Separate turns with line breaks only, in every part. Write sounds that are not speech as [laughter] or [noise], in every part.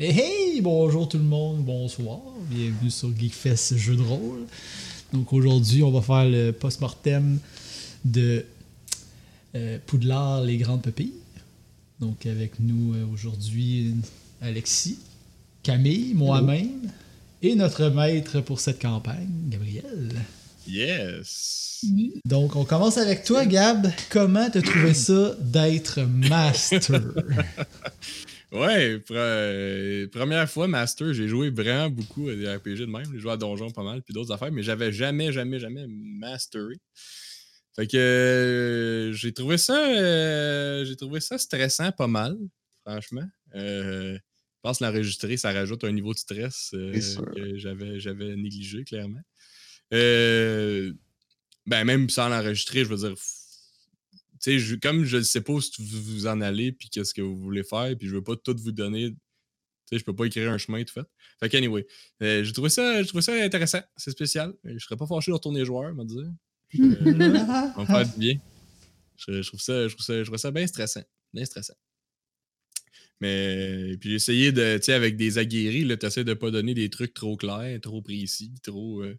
Hey, hey, bonjour tout le monde, bonsoir, bienvenue sur Geekfest Jeu de rôle. Donc aujourd'hui, on va faire le post-mortem de euh, Poudlard, les grandes pupilles. Donc avec nous euh, aujourd'hui, Alexis, Camille, moi-même et notre maître pour cette campagne, Gabriel.
Yes!
Donc on commence avec toi, Gab. Comment t'as trouvé ça d'être master? [laughs]
Ouais, pre- euh, première fois Master, j'ai joué vraiment beaucoup à des RPG de même. J'ai joué à Donjon pas mal, puis d'autres affaires, mais j'avais jamais, jamais, jamais masteré. Fait que euh, j'ai trouvé ça euh, j'ai trouvé ça stressant pas mal, franchement. Je pense que l'enregistrer, ça rajoute un niveau de stress que j'avais, j'avais négligé, clairement. Euh, ben, même sans l'enregistrer, je veux dire, je- comme je ne sais pas où vous vous en allez, puis qu'est-ce que vous voulez faire, puis je veux pas tout vous donner. Tu sais, je peux pas écrire un chemin tout fait. Fait que, anyway, euh, j'ai trouvé trouvé ça intéressant. C'est spécial. Je serais pas fâché de retourner joueur, va dire. [laughs] Euh, on va me faire bien. Je, je trouve ça, je trouve ça, je trouve ça bien stressant. Bien stressant. Mais puis j'ai essayé de, tu sais, avec des aguerris, tu essaies de pas donner des trucs trop clairs, trop précis, trop. euh,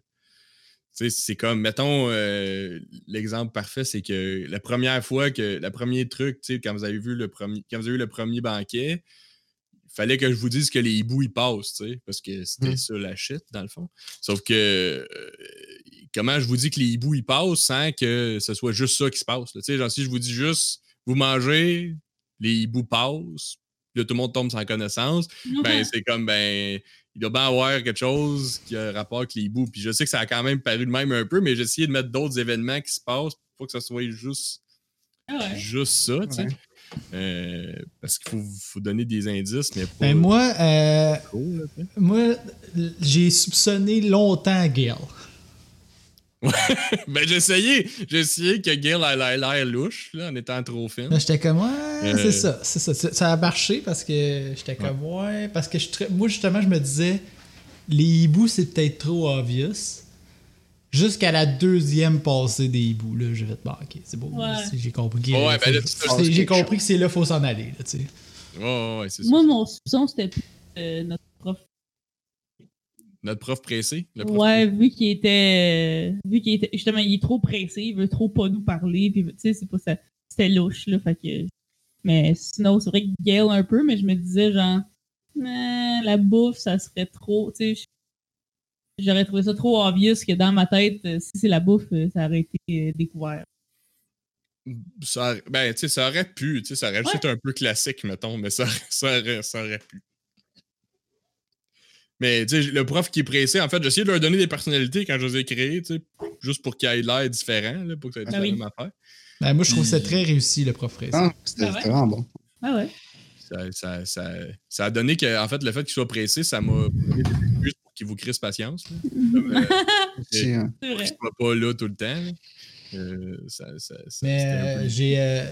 c'est comme, mettons, euh, l'exemple parfait, c'est que la première fois que, le premier truc, tu sais, quand vous avez vu le premier, quand vous avez eu le premier banquet, il fallait que je vous dise que les hiboux, ils passent, tu sais, parce que c'était
Mm.
ça la shit, dans le fond. Sauf que, euh, comment je vous dis que les hiboux, ils passent sans que ce soit juste ça qui se passe, tu sais, genre, si je vous dis juste, vous mangez, les hiboux passent, là, tout le monde tombe sans connaissance, ben c'est comme ben il doit bien avoir quelque chose qui a rapport avec les hiboux. Puis je sais que ça a quand même paru de même un peu, mais j'ai essayé de mettre d'autres événements qui se passent pour que ça soit juste,
Ah ouais.
juste ça, tu sais.
Ouais.
Euh, parce qu'il faut, faut donner des indices, mais pas
Ben moi, euh, moi, j'ai soupçonné longtemps Gail. [laughs]
ben j'ai essayé, j'ai essayé que Gail ait l'air- l'air louche, là, en étant trop fine.
Là, j'étais comme, ouais,
Euh.
c'est ça, c'est ça. Ça a marché parce que j'étais comme, ouais, parce que je, moi, justement, je me disais, les hiboux, c'est peut-être trop obvious. Jusqu'à la deuxième passée des hiboux, là, j'ai fait, bon, ok, c'est beau.
Ouais.
J'ai compris qu'il
Ouais, ben te-
J'ai compris que c'est là faut s'en aller, là, tu sais.
Ouais, ouais, ouais, c'est ça.
Moi, mon soupçon, c'était plus euh, notre.
Notre prof pressé. le prof
Ouais, vu qu'il était. euh, vu qu'il était. Justement, il est trop pressé, il veut trop pas nous parler. Puis, tu sais, c'est pas ça. C'était louche, là. Fait que. Mais sinon, c'est vrai que Gail un peu, mais je me disais, genre. Mais la bouffe, ça serait trop. Tu sais, j'aurais trouvé ça trop obvious que dans ma tête, euh, si c'est la bouffe, euh, ça aurait été découvert.
ça, ben, tu sais, ça aurait pu, tu sais, ça aurait juste été un peu classique, mettons, mais ça, [laughs] ça, aurait, ça aurait pu. Mais, tu sais, le prof qui est pressé, en fait, j'essayais de leur donner des personnalités quand je les ai sais, juste pour qu'ils aient l'air différents, là, pour que ça ait
Ben
la
oui.
même affaire.
Ben, moi, je trouve ça
Puis-
très réussi, le prof Fraisse.
Ah, c'était
Ah ouais?
c'était vraiment bon.
Ah ouais.
Ça, ça, ça, ça a donné que, en fait, le fait qu'il soit pressé, ça m'a donné des pour qu'il vous crisse patience. Là. [laughs] Euh,
C'est, euh,
vrai.
qu'il soit pas là tout le temps. Euh, ça, ça, ça-
Mais euh,
peu-
j'ai. euh,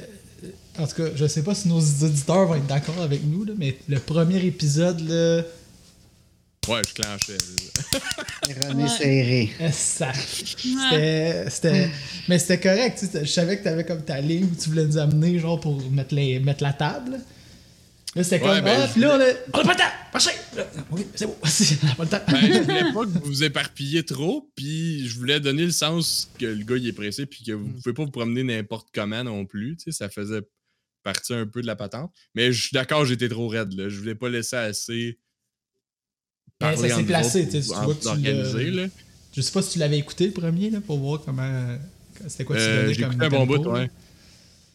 en tout cas, je sais pas si nos auditeurs vont être d'accord avec nous, là, mais le premier épisode, là.
Ouais, je clenchais. [laughs]
René
Ouais.
serré.
Ça. C'était. c'était- Mais c'était correct, tu sais. Je savais que t'avais comme ta ligne où tu voulais nous amener, genre, pour mettre, les, mettre la table. Là, c'était
Ouais,
comme.
ben,
ah, puis là, on a. On a pas le temps! Marchez! Oui, c'est bon. on a pas le temps.
Ben, je voulais pas que vous vous éparpilliez trop, puis je voulais donner le sens que le gars il est pressé, puis que vous pouvez pas vous promener n'importe comment non plus. Tu sais, ça faisait partie un peu de la patente. Mais je suis d'accord, j'étais trop raide. Là. Je voulais pas laisser assez.
Ça s'est placé, tu
autres
vois tu
organiser,
l'as-
là.
Je sais pas si tu l'avais écouté le premier, là, pour voir comment. C'était quoi tu
Euh,
comme
écouté un bon bout, ouais.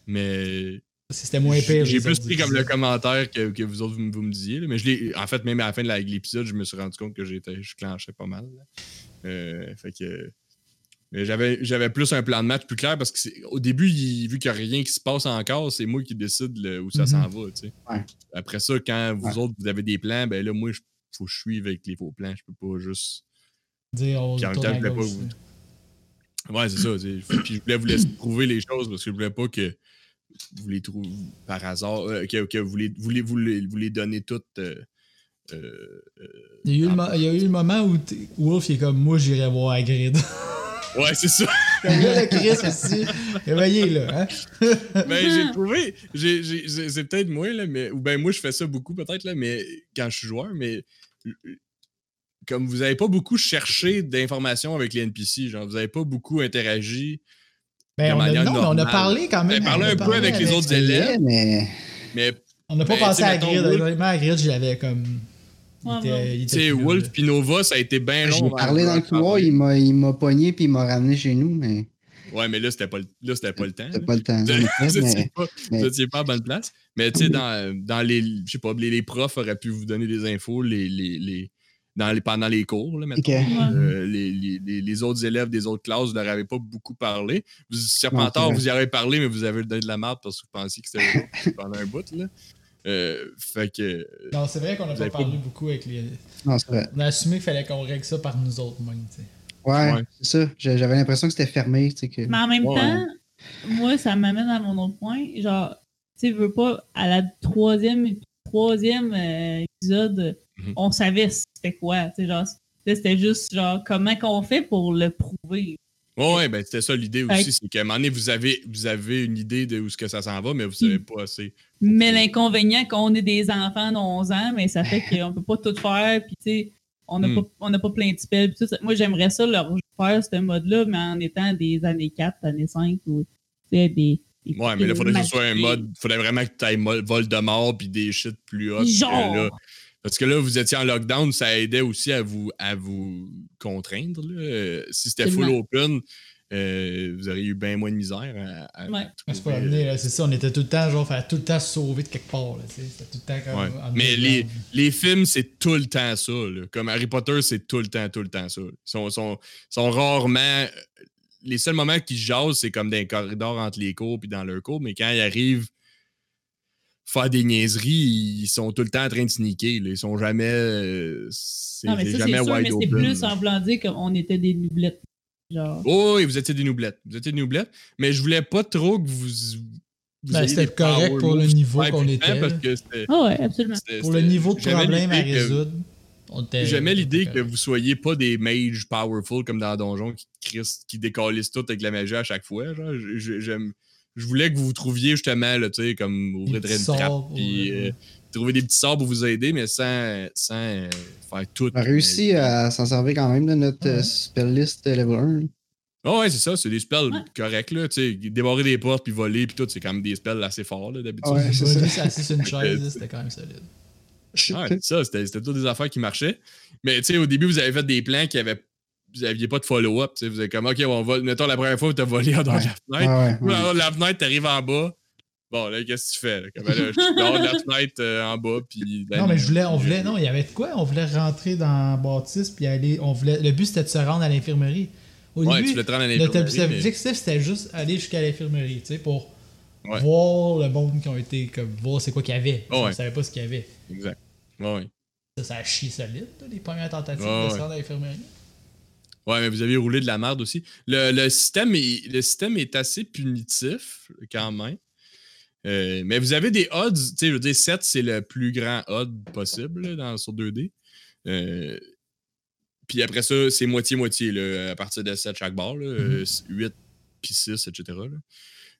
Mais
C'était moins pire.
j'ai plus pris comme le commentaire que, que vous autres vous, me- vous me disiez. là. Mais je l'ai. En fait, même à la fin de l'épisode, je me suis rendu compte que j'étais. Je clenchais pas mal. Euh, fait que. mais J'avais, j'avais plus un plan de match plus clair parce que c'est- au début, il- vu qu'il n'y a rien qui se passe encore, c'est moi qui décide le- où ça
Mhm.
s'en va. tu sais.
Ouais.
Après ça, quand vous
Ouais.
autres vous avez des plans, ben là, moi, il faut que je suive avec les faux plans. Je peux pas juste.
Dire, on
Puis en même temps, je voulais pas vous- Ouais, c'est ça. Puis je voulais vous laisser trouver les choses parce que je voulais pas que vous les trouviez par hasard, euh, que, que vous, les, vous, les, vous, les, vous les donnez toutes. euh, euh, euh,
Il y, a eu le mo- il y a eu le moment où Wolf il est comme moi j'irai voir Hagrid.
Ouais, c'est ça. [laughs] [laughs]
Le Chris aussi. Réveillez, là. Hein? [laughs]
Ben, j'ai trouvé. j'ai- j'ai- j'ai- c'est peut-être moi, là, mais. Ou ben, moi, je fais ça beaucoup, peut-être, là, mais quand je suis joueur, mais. euh, Comme vous avez pas beaucoup cherché d'informations avec les NPC, genre, vous avez pas beaucoup interagi.
Ben,
De
on a,
manière
non, mais on a parlé quand même.
Ben,
on a
un peu
parlé
avec les autres élèves.
mais
Mais,
On n'a pas
Ben, sais,
à Grid.
Wolf-
Honnêtement, à Grid, je l'avais comme.
Tu sais, Wolf puis Nova, ça a été bien long.
j'ai parlé dans le couloir, il m'a, il m'a pogné puis il m'a ramené chez nous, mais
Ouais, mais là, c'était pas, le- là, c'était pas le temps.
c'était pas le temps. [laughs]
Vous
effet,
étiez
mais
pas, à bonne place. Mais tu sais, dans, dans les. Je sais pas, les, les profs auraient pu vous donner des infos les, les, les- dans les, pendant les cours, là. Euh, les, les- les- autres élèves des autres classes, vous leur avez pas beaucoup parlé. Vous, Serpentard,
Non,
vous y avez parlé, mais vous avez donné de la merde parce que vous pensiez que c'était [laughs] pendant un bout. Là. Euh, fait que.
Non, c'est vrai qu'on n'a pas parlé beaucoup avec les.
non, c'est vrai.
On a assumé qu'il fallait qu'on règle ça par nous autres, même. tu sais.
Ouais,
Ouais.
c'est ça. J'avais l'impression que c'était fermé, tu sais que.
Mais en même
Ouais.
temps, moi, ça m'amène à mon autre point. Genre, tu sais, veux pas, à la troisième, troisième euh, épisode,
Mhm.
on savait c'était quoi. Tu sais, genre, là, c'était juste, genre, comment qu'on fait pour le prouver?
Ouais, ben c'était ça l'idée aussi, c'est qu'à un moment donné, vous avez, vous avez une idée de où ce que ça s'en va, mais vous savez pas assez.
Mais l'inconvénient qu'on est des enfants de 11 ans, mais ça fait qu'on peut pas tout faire, puis tu sais, on n'a
Hmm.
pas, pas plein de spells. pis tout ça. Moi, j'aimerais ça leur faire ce mode-là, mais en étant des années 4, années 5, ou tu sais, des, des
Ouais, mais là, il faudrait que ce soit un mode. faudrait vraiment que tu ailles vol de mort puis des shit plus que
Genre.
là. Parce que là, vous étiez en lockdown, ça aidait aussi à vous, à vous contraindre. là. Euh, Si c'était full open, euh, vous auriez eu bien moins de misère à, à
Ouais.
Mais c'est ça, on était tout le temps, genre, tout le temps se sauver de quelque part, là. tout le temps comme.
Ouais. Mais les, les films, c'est tout le temps ça. là. Comme Harry Potter, c'est tout le temps, tout le temps ça. Ils sont, sont, sont rarement. Les seuls moments qu'ils jasent, c'est comme dans les corridors entre les cours puis dans leur cours, mais quand ils arrivent faire des niaiseries, ils sont tout le temps en train de sneaker. là. Ils sont jamais. euh, C'est
Non, mais
c'est
ça, c'est
jamais
sûr,
wide
mais c'est plus en voulant dire qu'on était des nublettes. Genre.
Oh, oui, vous étiez des noublettes. Vous étiez des noublettes. Mais je voulais pas trop que vous. vous
Ben, c'était correct pour le niveau qu'on était,
Parce que c'était-
Ah ouais, absolument.
c'était-
Pour le niveau de problème à résoudre.
J'aimais l'idée que vous soyez pas des mages powerful comme dans Donjon qui qui décalissent tout avec la magie à chaque fois. Genre. J'aime- je voulais que vous vous trouviez justement, là, tu sais, comme ouvrir une trappe, puis euh, trouver des petits sorts pour vous aider, mais sans, sans euh, faire tout.
On a réussi à s'en servir quand même de notre
Ouais.
euh, spell list euh, level 1. là.
Ah ouais, c'est ça, c'est des spells
Ouais.
corrects, là, tu sais, débarrer des portes puis voler puis tout, c'est quand même des spells assez forts, là, d'habitude.
Ouais, c'est
Voler,
ça.
assis sur une chaise, c'était quand même solide. [laughs]
Ouais, c'est ça, c'était c'était toutes des affaires qui marchaient. Mais tu sais, au début, vous avez fait des plans qui avaient. Vous n'aviez pas de follow-up. tu sais, Vous avez comme, OK, on va. Mettons la première fois où tu as volé en dehors de la fenêtre.
ouais.
la fenêtre, tu arrives en bas. Bon, là, qu'est-ce que tu fais? Là? Comme, là, je suis dehors de la fenêtre euh, en bas. Puis,
Non, mais je voulais, on voulait, non, il y avait de quoi? On voulait rentrer dans Baptiste, puis aller, on voulait, le but c'était de se rendre à l'infirmerie. Au
Ouais,
début,
tu voulais te rendre à l'infirmerie, mais-
objectif c'était juste aller jusqu'à l'infirmerie, tu sais, pour
Ouais.
voir le monde qui ont été, comme, voir c'est quoi qu'il y avait.
Oh,
On
ouais.
savait pas ce qu'il y avait.
Exact. Ouais.
Ça, ça a chié solide, là, les premières tentatives de se rendre à l'infirmerie.
Ouais, mais vous avez roulé de la merde aussi. Le, le système, est, le système est assez punitif, quand même. Euh, mais vous avez des odds. Tu sais, je veux dire, 7, c'est le plus grand odd possible là, dans, sur 2D. Euh, puis après ça, c'est moitié-moitié à partir de 7 chaque barre. Là, euh, 8 puis 6, etc. là.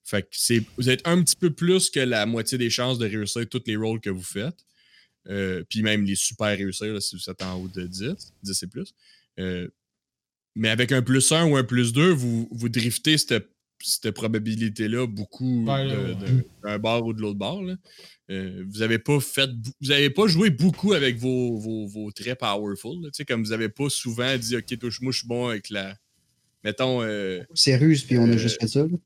Fait que vous êtes un petit peu plus que la moitié des chances de réussir tous les rôles que vous faites. Euh, puis même les super réussir là, si vous êtes en haut de 10, 10 et plus. Euh, mais avec un plus 1 ou un plus 2, vous, vous driftez cette, cette probabilité-là beaucoup de- d'un bord ou de l'autre bord. là. Euh, vous avez pas fait vous avez pas joué beaucoup avec vos, vos, vos traits powerful. là. Tu sais, comme vous avez pas souvent dit OK, toi, moi je suis bon avec la. Mettons euh,
C'est russe, puis on a
Euh,
juste fait ça. là.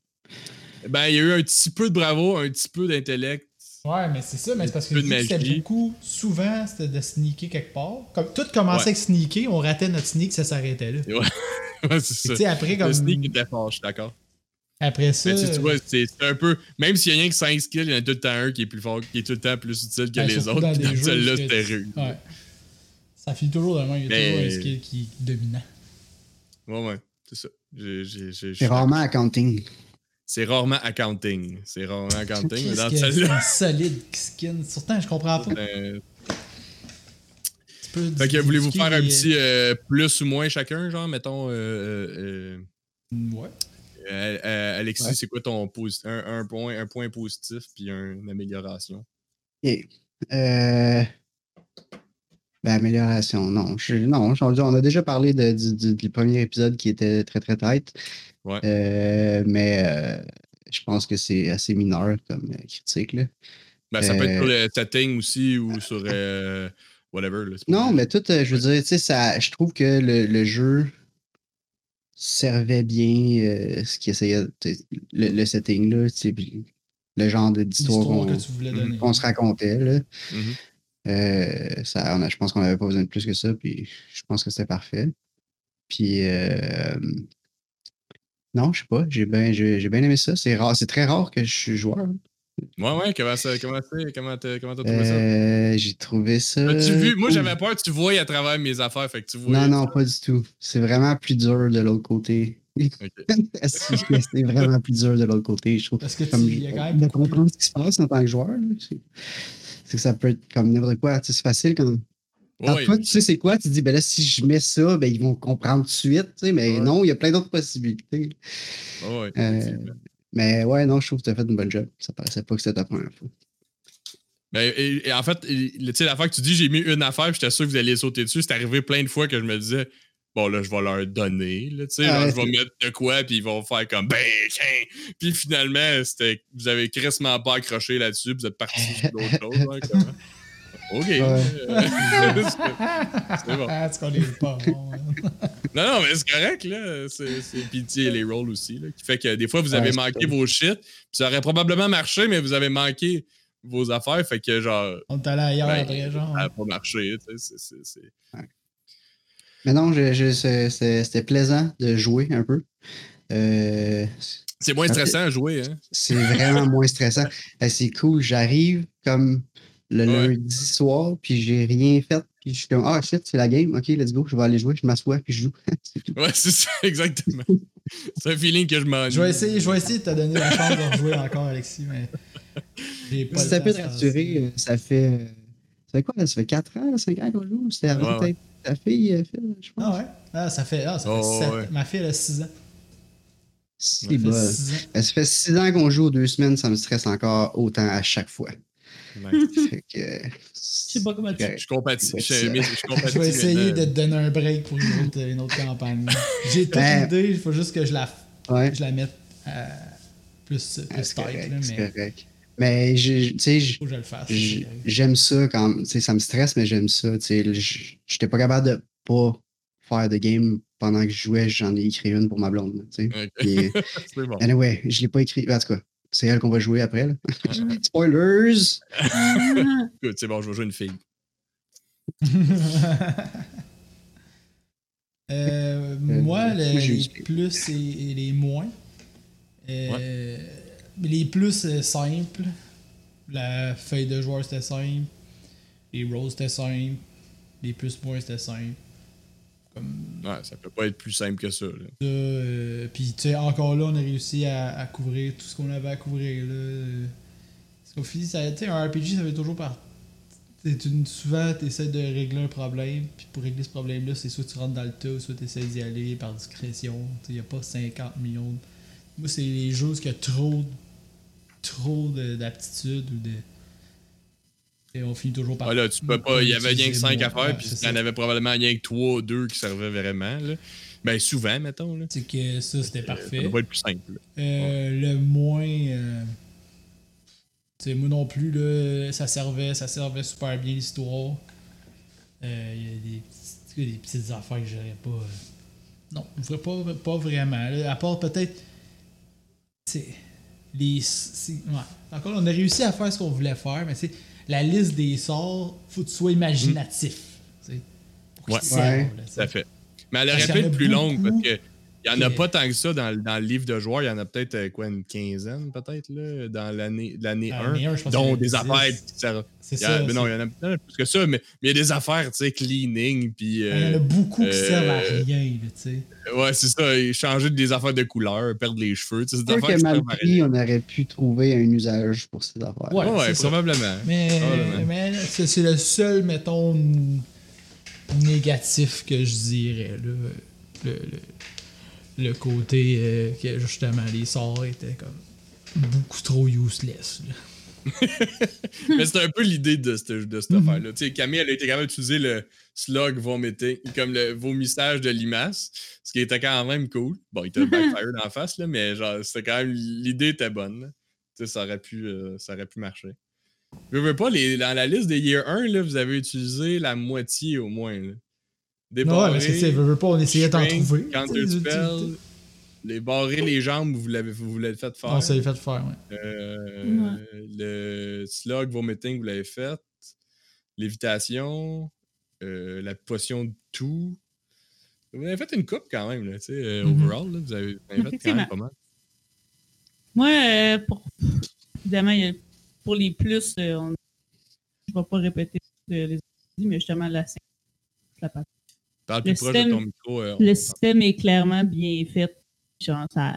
ben, il y a eu un petit peu de bravo, un petit peu d'intellect.
Ouais, mais c'est ça, mais c'est parce que c'était beaucoup, souvent, c'était de sneaker quelque part. Comme tout commençait
Ouais.
avec sneaker, on ratait notre sneak, ça s'arrêtait là.
Ouais, [laughs] c'est ça.
après, comme.
Le sneak était fort, je suis d'accord.
Après ça.
Mais tu vois, c'est c'est un peu. Même s'il y a rien que 5 skills, il y en a tout le temps un qui est plus fort, qui est tout le temps plus utile que
Ben,
les autres.
dans
puis
des
dans
jeux
Celui-là,
où c'est-
c'était rude.
Ouais. Ça finit toujours de même, il y a
Mais-
toujours un skill qui est dominant.
Ouais, ouais, c'est ça. J'ai-
rarement accounting.
C'est rarement accounting. C'est rarement accounting. mais dans celle-là.
un solide skin? Surtout, je comprends pas.
euh,
Tu peux
Fait que voulez-vous faire un petit euh, plus ou moins chacun, genre, mettons. euh,
Ouais.
Euh, euh, Alexis,
Ouais.
c'est quoi ton posi- un, un point, un point positif puis un- une amélioration?
Ok. Euh... Ben, amélioration, non. Je, non, on a déjà parlé de- du, du- du premier épisode qui était très, très tight.
Ouais.
Euh, mais euh, je pense que c'est assez mineur comme euh, critique. Là.
Ben, ça peut être sur le setting aussi [laughs] ou sur euh, whatever. là, c'est pas
Non, mais tout, euh, je veux dire, tu sais, ça, je trouve que le, le jeu servait bien euh, ce qu'il essayait, le, le setting, là, tu sais, puis le genre de- d'histoire qu'on se racontait. Là.
Mhm.
Euh, ça, on a- je pense qu'on n'avait pas besoin de plus que ça, puis je pense que c'était parfait. Puis, euh, non, je sais pas, j'ai bien j'ai j'ai bien aimé ça. C'est rare, c'est très rare que je suis joueur.
Ouais, ouais, comment ça, comment c'est, comment t'as, comment t'as trouvé ça?
Euh, j'ai trouvé ça.
As-tu vu? Moi, j'avais peur que tu voyais à travers mes affaires, fait que tu vois.
Non, non, pas du tout. C'est vraiment plus dur de l'autre côté. c'est [laughs] c'est vraiment plus dur de l'autre côté, je trouve?
Parce que tu-
Comme,
y a quand même
de comprendre ce qui se passe en tant que joueur, là, c'est c'est que ça peut être comme n'importe quoi. Tu sais, C'est facile quand,
Ouais.
toi, tu sais c'est quoi, tu te dis, ben là, si je mets ça, ben ils vont comprendre tout de suite, tu sais, mais non, il y a plein d'autres possibilités. Euh. Mais ouais, non, je trouve que tu as fait une bonne job. Ça paraissait pas que c'était ta première fois.
Ben, et, et en fait, tu sais, l'affaire que tu dis, j'ai mis une affaire, j'étais sûr que vous alliez sauter dessus. C'est arrivé plein de fois que je me disais, bon, là, je vais leur donner, là, tu sais,
Ah
genre, je vais mettre de quoi, puis ils vont faire comme, ben, tiens. Puis finalement, c'était, vous avez crissement pas accroché là-dessus, puis vous êtes parti sur [laughs] d'autres choses. hein, comme, OK. Euh, [laughs] c'est bon. [laughs]
Ah, connais pas. bon, hein.
Non, non, mais c'est correct, là. C'est, tu sais, les rolls aussi, là, qui fait que des fois, vous avez
Ouais,
manqué vos shit, puis ça aurait probablement marché, mais vous avez manqué vos affaires, fait que, genre,
On est allé ailleurs
Ben,
après, genre.
ça n'a pas marché, tu sais. C'est, c'est, c'est...
Mais non, c'était plaisant de jouer un peu. Euh,
c'est moins stressant à jouer, hein.
c'est vraiment moins stressant. [laughs] Euh, C'est cool, j'arrive comme le
Ouais.
lundi soir, puis j'ai rien fait. Puis je suis comme, ah shit, c'est la game, ok, let's go, je vais aller jouer, je m'assois, puis je joue. [laughs]
Ouais, c'est ça, [laughs] exactement. c'est un feeling que je m'ennuie.
Je vais essayer, je vais essayer de te donner la chance de rejouer encore, Alexis, mais. Pas
Si ça peut rassurer,
ça.
euh, ça fait. euh, Ça fait quoi, là? Ça fait 4 ans, 5 ans qu'on joue? C'était avant
Ouais, ouais.
peut-être ta fille, euh, Phil, je pense.
Ah ouais? Ah, ça fait. Ah, ça fait
Oh,
sept-
ouais.
Ma fille, elle a 6 ans.
C'est bon.
six ans.
Ça fait 6 ans qu'on joue aux deux semaines, ça me stresse encore autant à chaque fois. [laughs] Euh,
Je sais pas comment tu.
Je compatis. Je, je
Je vais essayer de te donner un break pour une autre, une autre campagne. J'ai toute
Ben-
l'idée, il faut juste que je la,
Ouais,
je la mette euh, plus,
ah,
plus tight,
correct,
là, mais
correct. Mais,
je le fasse.
J- J'aime ça quand. Tu sais, ça me stresse, mais j'aime ça. Tu sais, j- j'étais pas capable de pas faire de game pendant que je jouais. J'en ai écrit une pour ma blonde. là, Tu sais.
Ok.
Puis, [laughs]
C'est bon.
anyway, je l'ai pas écrit. En tout cas, c'est elle qu'on va jouer après. là. [laughs] Spoilers!
Écoute, c'est bon, je vais jouer une fille. [laughs]
Euh, moi, le-
j'ai
les plus et, et les moins. Euh, Les plus euh, simples. La feuille de joueur c'était simple. Les rolls c'était simple. Les plus moins c'était simple. Comme
Ouais, ça peut pas être plus simple que ça.
euh, Puis tu sais, encore là, on a réussi à, couvrir tout ce qu'on avait à couvrir. Là. Parce qu'au final, un RPG, ça fait toujours par. tu- souvent, tu essaies de régler un problème, puis pour régler ce problème-là, c'est soit tu rentres dans le tas, soit tu essaies d'y aller par discrétion. Il n'y a pas 50 millions. de- Moi, c'est les jeux où il y a trop, trop de- d'aptitudes ou de. Et on finit toujours par.
Ah, là, tu peux pas. Il y avait rien que
utiliser
5
moins.
affaires,
Ouais,
puis il y en
ça.
avait probablement rien que 3 ou 2 qui servaient vraiment. Là. Ben, souvent, mettons. Là.
C'est que ça, c'était
Euh, Ça
parfait.
doit pas être plus simple.
Euh, Le moins. euh, tu sais, moi non plus, là, ça servait, ça servait super bien l'histoire. Euh, Il y a des, petites- des petites affaires que j'aurais pas. non, pas, pas vraiment. là, à part peut-être. tu sais, Les. ouais. Encore, on a réussi à faire ce qu'on voulait faire, mais c'est la liste des sorts, faut que tu sois imaginatif. Pour
Ouais.
servent,
Ouais.
là.
Ça fait. Mais elle aurait pu être plus longue parce que. Il n'y en a pas tant que ça dans, le- dans le livre de joueurs. Il y en a peut-être euh, quoi, une quinzaine, peut-être, là, dans l'année l'année
Ah,
1.
l'année un, je pense qu'il y en
dont des
10.
affaires. qui servent-
C'est
il y a-
ça.
mais non, il y en a a plus que ça, mais mais il y a des affaires, tu sais, cleaning, puis.
il y en a
euh,
beaucoup qui
euh,
servent à rien, là, tu sais.
ouais, c'est ça. Changer des affaires de couleur, perdre les cheveux. tu sais, C'est des affaires
que mal pris,
rien.
on aurait pu trouver un usage pour ces affaires.
Ouais.
Ouais,
c'est ça.
probablement.
Mais,
Probablement.
mais c'est c'est le seul, mettons, négatif que je dirais. là. Le, le, le côté euh, que justement les sorts étaient comme beaucoup trop useless. [laughs]
Mais c'est un peu l'idée de cette, de cette
Mhm.
affaire-là. Tu sais, Camille, elle a été capable d'utiliser le slug comme le vomissage de limace, ce qui était quand même cool. Bon, il était [laughs] backfire en face, là, mais genre, c'était quand même. L'idée était bonne. là. Tu sais, ça aurait pu, euh, ça aurait pu marcher. Je veux pas, les, dans la liste des Year 1, là, vous avez utilisé la moitié au moins. Là. Des
Non, ouais, mais c'est, c'est, veux, veux pas, on essayait d'en trouver.
Counter spell, les barrer les jambes, vous l'avez, vous l'avez fait faire.
On s'est fait faire, ouais.
Euh, Le slug vomiting, vous l'avez fait. Lévitation. euh, la potion de tout. Vous avez fait une coupe quand même, là, tu sais, euh,
Mhm.
overall. là, vous avez, vous avez fait quand même pas mal.
Moi, euh, pour... évidemment, pour les plus, euh, on- je ne vais pas répéter ce que les autres ont dit, mais justement, la, la partie.
Parle plus
Le
proche de
système-
ton micro. euh,
Le système est clairement bien fait. Genre, ça.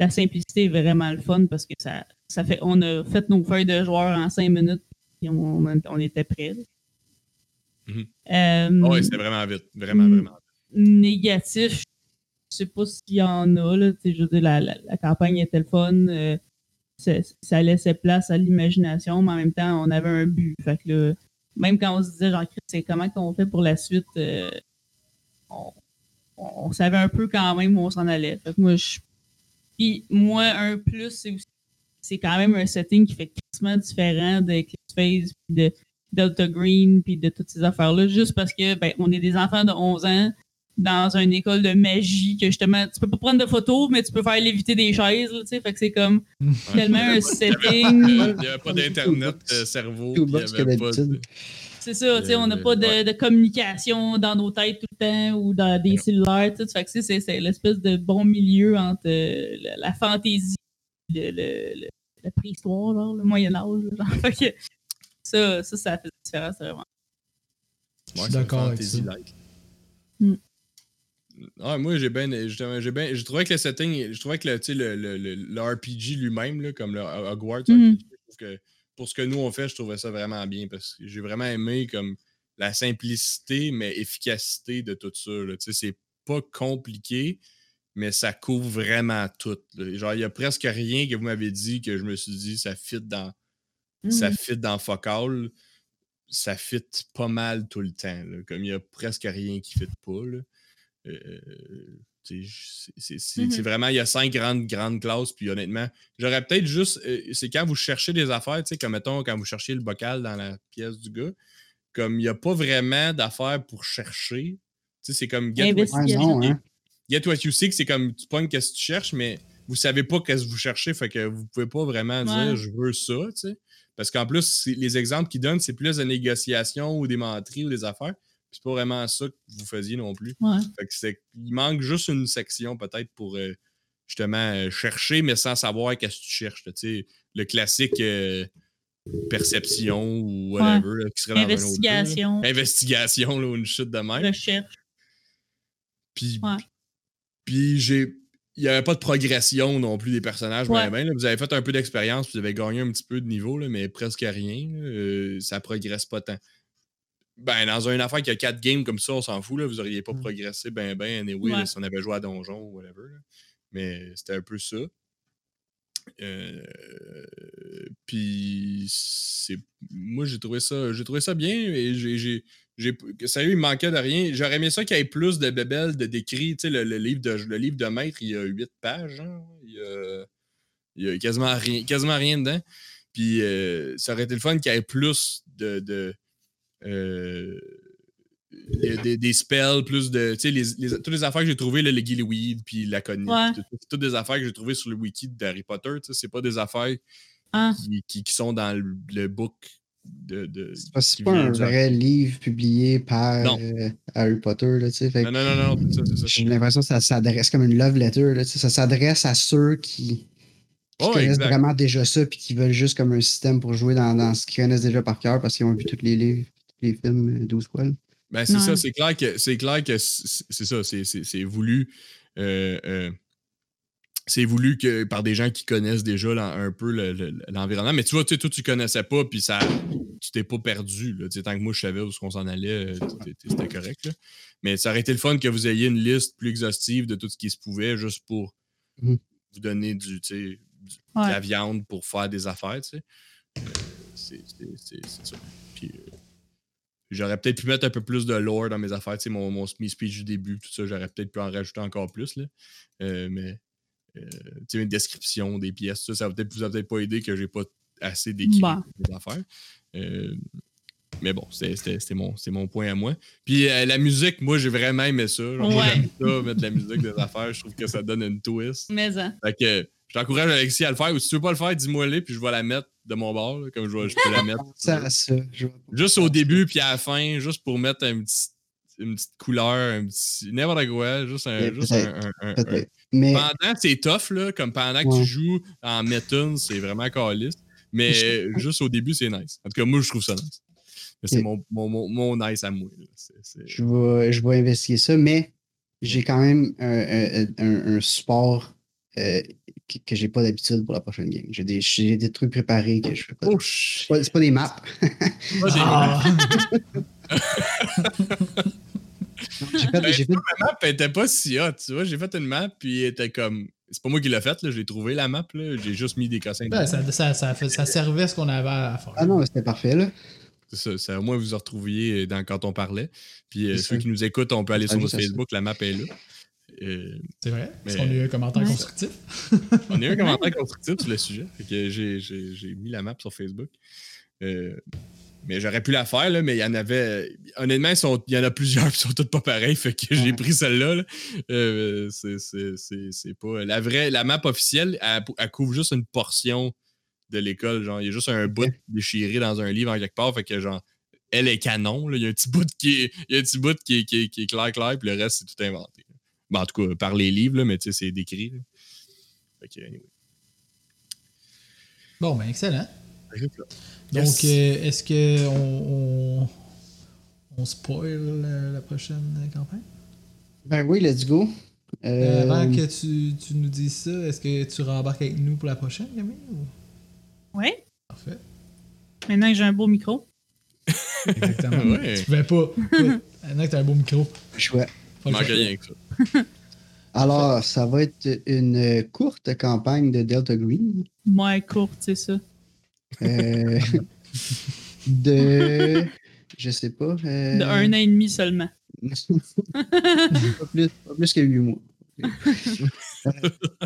La simplicité est vraiment le fun parce que ça, ça fait. On a fait nos feuilles de joueurs en cinq minutes et on, on était prêts.
Mhm.
Euh,
Ah ouais, c'était vraiment vite. Vraiment, vraiment.
négatif, je sais pas s'il y en a. Là, Tu sais, je veux dire, la, la- la campagne était le fun. euh, ça, ça laissait place à l'imagination, mais en même temps, on avait un but. Fait que là, même quand on se disait, genre, c'est comment qu'on fait pour la suite, euh, on, on savait un peu quand même où on s'en allait. Fait que moi, je. Puis moi, un plus, c'est. C'est quand même un setting qui fait quasiment différent de Eclipse Phase, puis de Delta Green, puis de toutes ces affaires-là, juste parce que, ben, on est des enfants de 11 ans dans une école de magie que justement, tu peux pas prendre de photos, mais tu peux faire léviter des chaises, tu sais. Fait que c'est comme tellement un [laughs] setting.
Il n'y avait pas d'internet euh, cerveau.
Tout
puis il y
box
avait
que
pas de-
d'habitude.
C'est ça, tu sais, on n'a
Euh,
pas de,
ouais.
de communication dans nos têtes tout le temps ou dans des cellulaires, tout ça. Fait que c'est- l'espèce de bon milieu entre euh, la, la fantaisie, le, le, le- la préhistoire, genre, le Moyen-Âge. Genre. [laughs] Fait que ça, ça, ça fait la différence, vraiment.
Je suis d'accord avec ça.
like.
Mm.
Ah, moi, j'ai bien. J'ai bien. Je trouvais que le setting. Je trouvais que le, le, le, le, le RPG lui-même, là, comme le Hogwarts
Mhm.
RPG, je trouve que pour ce que nous on fait, je trouvais ça vraiment bien parce que j'ai vraiment aimé comme la simplicité, mais efficacité de tout ça. là. Tu sais, c'est pas compliqué, mais ça couvre vraiment tout. là. Genre, il y a presque rien que vous m'avez dit que je me suis dit, ça fit dans ça
Mhm.
fit dans Focal, ça fit pas mal tout le temps. là. Comme il y a presque rien qui fit pas. là. Euh, sais, c'est-
Mhm.
vraiment, il y a cinq grandes, grandes classes, puis honnêtement, j'aurais peut-être juste, euh, c'est quand vous cherchez des affaires, tu sais, comme mettons, quand vous cherchez le bocal dans la pièce du gars, comme il n'y a pas vraiment d'affaires pour chercher. Tu sais, c'est comme get what,
Ouais, non, hein.
get what you seek, c'est comme tu pognes qu'est-ce que tu cherches, mais vous savez pas qu'est-ce que vous cherchez, fait que vous pouvez pas vraiment
Ouais.
dire je veux ça, tu sais. Parce qu'en plus, les exemples qu'ils donnent, c'est plus de négociation ou des menteries ou des affaires. C'est pas vraiment ça que vous faisiez non plus.
Ouais.
Fait que c'est, il manque juste une section peut-être pour euh, justement euh, chercher, mais sans savoir qu'est-ce que tu cherches. là, tu sais. le classique euh, perception ou whatever, là, qui serait dans un autre jeu, là.
Investigation,
Investigation, là, ou une chute de même.
recherche.
Puis,
Ouais.
puis j'ai. Il n'y avait pas de progression non plus des personnages. Ben, ben, là. vous avez fait un peu d'expérience, puis vous avez gagné un petit peu de niveau, là, mais presque rien. ça progresse pas tant. Ben, dans une affaire qui a 4 games comme ça, on s'en fout. Là, vous n'auriez pas
Mm.
progressé ben ben anyway,
Ouais.
là, si on avait joué à Donjon ou whatever. là. Mais c'était un peu ça. Euh, puis c'est moi j'ai trouvé ça j'ai trouvé ça bien et j'ai sérieux il manquait de rien j'aurais aimé ça qu'il y ait plus de bébelles de décrits tu sais le, le livre de le livre de maître il y a 8 pages hein. il, y a, il y a quasiment rien quasiment rien dedans puis euh, ça aurait été le fun qu'il y ait plus de, de euh, des, des- des spells, plus de. Tu sais, les, les- toutes les affaires que j'ai trouvées, là, le Gillyweed, puis la Connie,
Ouais.
toutes des affaires que j'ai trouvées sur le wiki d'Harry Potter, tu sais, c'est pas des affaires
Ah.
qui, qui- qui sont dans le, le book de. de
C'est pas, un vrai livre publié par euh, Harry Potter, là, tu sais. fait que
Non, non, non, non, c'est ça, c'est ça.
J'ai l'impression que ça s'adresse comme une love letter, là, tu sais, ça s'adresse à ceux qui, qui
Ouais,
connaissent
exact.
vraiment déjà ça puis qui veulent juste comme un système pour jouer dans, dans ce qu'ils connaissent déjà par cœur parce qu'ils ont vu tous les livres, les films euh, 12 fois. là.
Ben, c'est ça, c'est clair que c'est clair que c'est ça, c'est- c'est c'est voulu. euh, euh, c'est voulu que par des gens qui connaissent déjà un peu le- le- l'environnement. Mais tu vois, tu sais, toi, tu connaissais pas, puis ça. Tu t'es pas perdu. Là. Tu sais, Tant que moi, je savais où on s'en allait, euh, c'était correct. là. Mais ça aurait été le fun que vous ayez une liste plus exhaustive de tout ce qui se pouvait, juste pour
Mhm.
vous donner du, tu sais, du- de la viande pour faire des affaires. tu sais. Euh, c'est ça. Puis, euh, J'aurais peut-être pu mettre un peu plus de lore dans mes affaires, tu sais, mon, mon mes speech du début, tout ça, j'aurais peut-être pu en rajouter encore plus, là. Euh, mais, euh, tu sais, une description des pièces, ça, ça va peut-être vous a peut-être pas aidé que j'ai pas assez décrit
Bon.
mes affaires. Euh, mais bon, c'était mon, c'est mon point à moi. Puis euh, la musique, moi, j'ai vraiment aimé ça. Genre,
Ouais.
j'aime ça, mettre de la musique des affaires. Je trouve que ça donne une twist.
Mais hein.
Fait que je t'encourage, Alexis, à le faire. Ou si tu veux pas le faire, dis-moi-les, puis je vais la mettre de mon bord, là, comme je, vais, je peux la [laughs] mettre.
Ça, ça. je vois.
Juste au début, puis à la fin, juste pour mettre un petit- une petite couleur, un petit. N'importe quoi, juste un. Juste un- un-.
Mais
pendant, c'est tough, là, comme pendant que tu joues en Mettons, c'est vraiment caliste. Mais juste au début, c'est nice. En tout cas, moi, je trouve ça nice. Mais c'est mon, mon, mon, mon nice à moi.
je vais, je vais investiguer ça, mais j'ai quand même un, un- un- un support euh, que, que j'ai pas d'habitude pour la prochaine game. J'ai des, j'ai des trucs préparés que je fais pas.
Oh,
C'est pas, pas des maps.
Moi, j'ai-
Ah.
J'ai fait,
Ben,
fait-
La map elle était pas si hot, tu vois. J'ai fait une map, puis elle était comme. C'est pas moi qui l'ai faite, là. J'ai trouvé la map, là. J'ai juste mis des cossins.
Ben, ça, ça, ça, fait- ça servait ce qu'on avait à faire.
Ah non, c'était parfait, là.
C'est ça, à moins vous en retrouviez dans, quand on parlait. Puis euh, ceux
ça.
qui nous écoutent, on peut aller sur notre. Facebook, la map est là. Euh,
C'est vrai? Parce qu'on a eu un commentaire
Ouais.
constructif. [laughs]
on a eu un commentaire constructif sur le sujet. J'ai, j'ai- j'ai mis la map sur Facebook. Euh, mais j'aurais pu la faire, là, mais il y en avait. Honnêtement, il y en a plusieurs [laughs] qui sont toutes pas pareilles. Fait que j'ai pris celle-là. là. Euh, c'est, c'est- c'est- c'est pas. La vraie. La map officielle, elle, elle couvre juste une portion de l'école. Genre, il y a juste un bout déchiré dans un livre en quelque part. Fait que genre. Elle est canon. là. Il y a un petit bout qui est, il y a un petit bout qui est, qui est- qui est clair, clair, puis le reste, c'est tout inventé. Ben, en tout cas, par les livres, là, mais tu sais, c'est décrit. là. Fait que, anyway.
Bon, ben, excellent.
Yes.
Donc, euh, est-ce que on, on, on spoil la, la prochaine campagne?
Ben oui, let's go.
Euh,
Euh,
avant que tu, tu nous dises ça, est-ce que tu rembarques avec nous pour la prochaine, Camille? ou-
Ouais.
Parfait.
Maintenant que j'ai un beau micro.
Exactement. [laughs]
Ouais.
Tu pouvais pas. Maintenant que t'as un beau micro.
chouette.
manque rien que ça. [laughs]
Alors, ça va être une courte campagne de Delta Green.
Moi, courte, c'est ça.
Euh, de. Je sais pas. euh,
De un an et demi seulement. [laughs]
pas, plus, pas plus que 8 mois.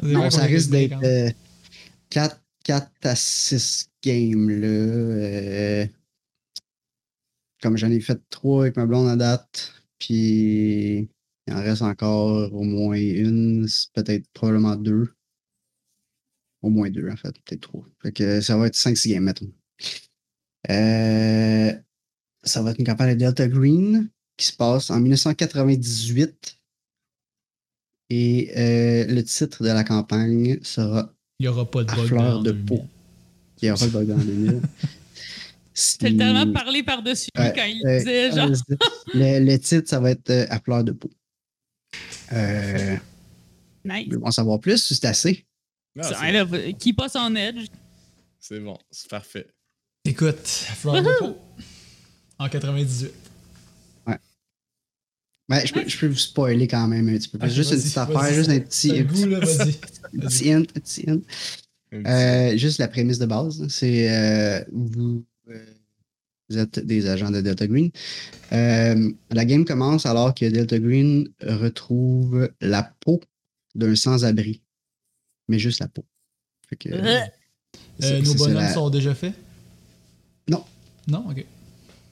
Vrai
ça risque
est bien
d'être 4, 4 à 6 games. Là, euh, comme j'en ai fait 3 avec ma blonde à date, puis il en reste encore au moins une, peut-être probablement deux. Au moins deux, en fait, peut-être trois. Ça va être 5-6 games, mettons. Euh, ça va être une campagne de Delta Green qui se passe en 1998. Et euh, le titre de la campagne sera
Il n'y aura pas de
À
bug
de
2000.
peau. Qui aura le bug en 2000. Si-
T'as tellement parlé par-dessus
Ouais,
quand il
euh,
disait, genre.
euh, le, le titre, ça va être euh, à fleur de peau. Euh,
Nice.
vous voulez en savoir plus? C'est assez?
Non,
Ça,
c'est-
là, qui passe en edge?
c'est bon, c'est parfait.
Écoute, fleur de peau. En 98.
Ben, je, peux, je peux vous spoiler quand même un petit peu. juste une petite affaire, juste un petit, un
goût, là, [laughs]
petit, hint, petit hint. Euh, juste la prémisse de base, c'est euh, vous, euh, vous êtes des agents de Delta Green. Euh, la game commence alors que Delta Green retrouve la peau d'un sans-abri, mais juste la peau. Que,
nos bonhommes
la-
sont déjà faits?
Non.
Non, ok.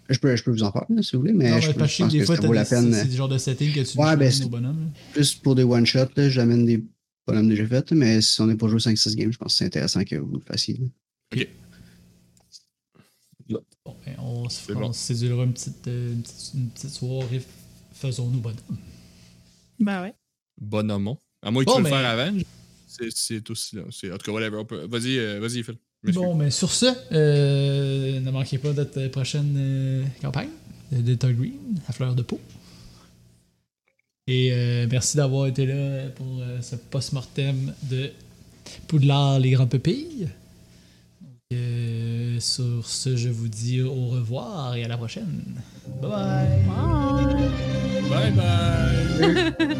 Je, peux, je peux vous en parler si vous voulez, mais
non,
je,
mais
peux-
parce
je
que
pense
des
que
fois,
ça vaut la
des-
peine.
c'est le genre de setting que tu
Ouais, ben,
nos
c'est-
bonhommes.
Plus pour des one-shots, là, j'amène des bonhommes déjà faits, mais si on n'est pas joué 5-6 games, je pense que c'est intéressant que vous le fassiez. là.
Bon, ben, on se
C'est
on
bon.
se une petite, euh, une petite, une petite soirée. Faisons-nous bonhomme.
Ben ouais.
Bonhommon. À moins que
Bon,
tu veux
mais-
le faire avant. c'est- aussi là. C'est- En tout cas, whatever. Vas-y, euh, vas-y, Phil.
Bon, mais sur ce, euh, ne manquez pas notre prochaine euh, campagne de Delta Green à fleur de peau. Et euh, merci d'avoir été là pour euh, ce post-mortem de Poudlard, les grandes pupilles. Donc, sur ce, je vous dis au revoir et à la prochaine. Bye bye.
Bye.
Bye bye!